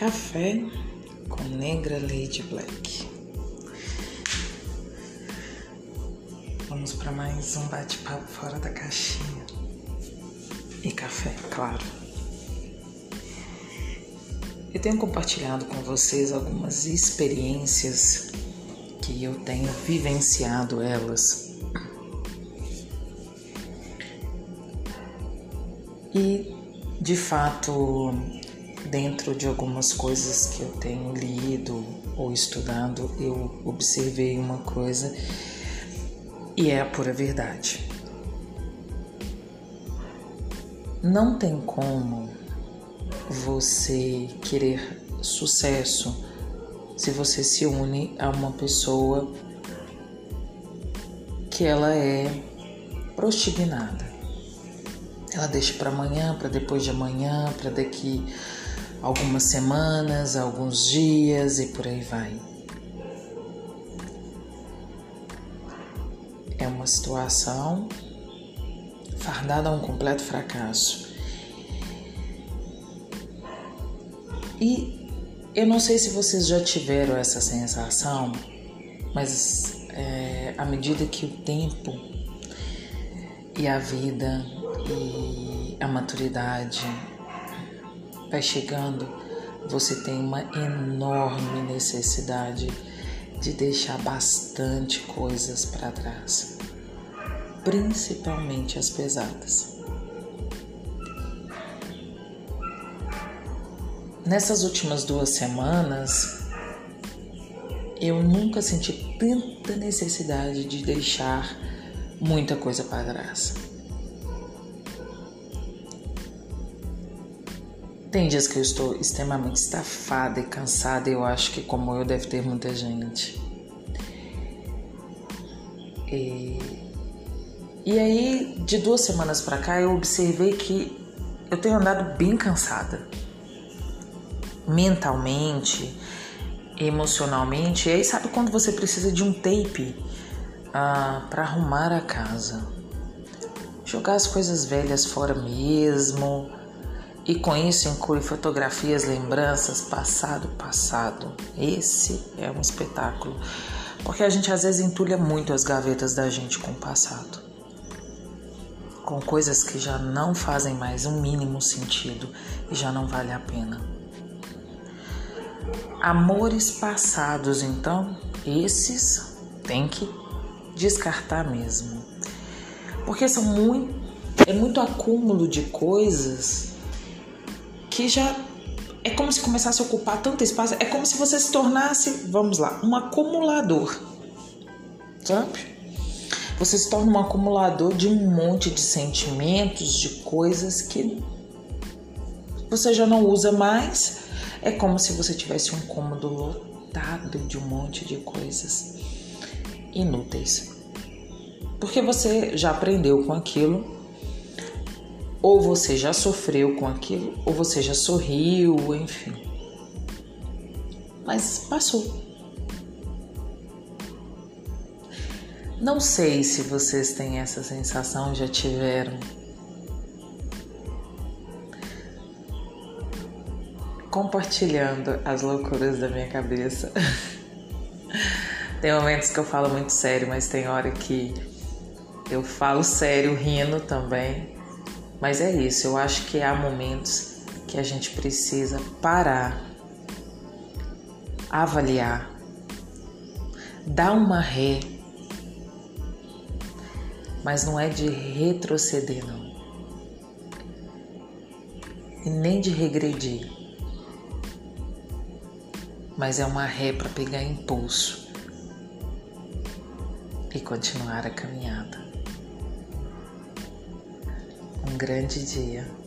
Café com Negra Lady Black. Vamos para mais um bate-papo fora da caixinha. E café, claro. Eu tenho compartilhado com vocês algumas experiências que eu tenho vivenciado elas. E de fato dentro de algumas coisas que eu tenho lido ou estudado, eu observei uma coisa e é a pura verdade. Não tem como você querer sucesso se você se une a uma pessoa que ela é prostignada. Ela deixa para amanhã, para depois de amanhã, para daqui algumas semanas, alguns dias e por aí vai. É uma situação fardada a um completo fracasso. E eu não sei se vocês já tiveram essa sensação, mas é, à medida que o tempo e a vida e a maturidade vai chegando, você tem uma enorme necessidade de deixar bastante coisas para trás, principalmente as pesadas. Nessas últimas duas semanas, eu nunca senti tanta necessidade de deixar muita coisa para trás. Tem dias que eu estou extremamente estafada e cansada, e eu acho que, como eu, deve ter muita gente. E, e aí, de duas semanas para cá, eu observei que eu tenho andado bem cansada. Mentalmente, emocionalmente. E aí, sabe quando você precisa de um tape ah, para arrumar a casa? Jogar as coisas velhas fora mesmo e com isso inclui fotografias, lembranças, passado, passado. Esse é um espetáculo, porque a gente às vezes entulha muito as gavetas da gente com o passado, com coisas que já não fazem mais um mínimo sentido e já não vale a pena. Amores passados, então, esses tem que descartar mesmo, porque são muito, é muito acúmulo de coisas que já é como se começasse a ocupar tanto espaço, é como se você se tornasse, vamos lá, um acumulador. Sabe? Você se torna um acumulador de um monte de sentimentos, de coisas que você já não usa mais. É como se você tivesse um cômodo lotado de um monte de coisas inúteis. Porque você já aprendeu com aquilo ou você já sofreu com aquilo, ou você já sorriu, enfim. Mas passou. Não sei se vocês têm essa sensação, já tiveram. Compartilhando as loucuras da minha cabeça. tem momentos que eu falo muito sério, mas tem hora que eu falo sério rindo também. Mas é isso, eu acho que há momentos que a gente precisa parar, avaliar, dar uma ré, mas não é de retroceder, não, e nem de regredir, mas é uma ré para pegar impulso e continuar a caminhada grande dia.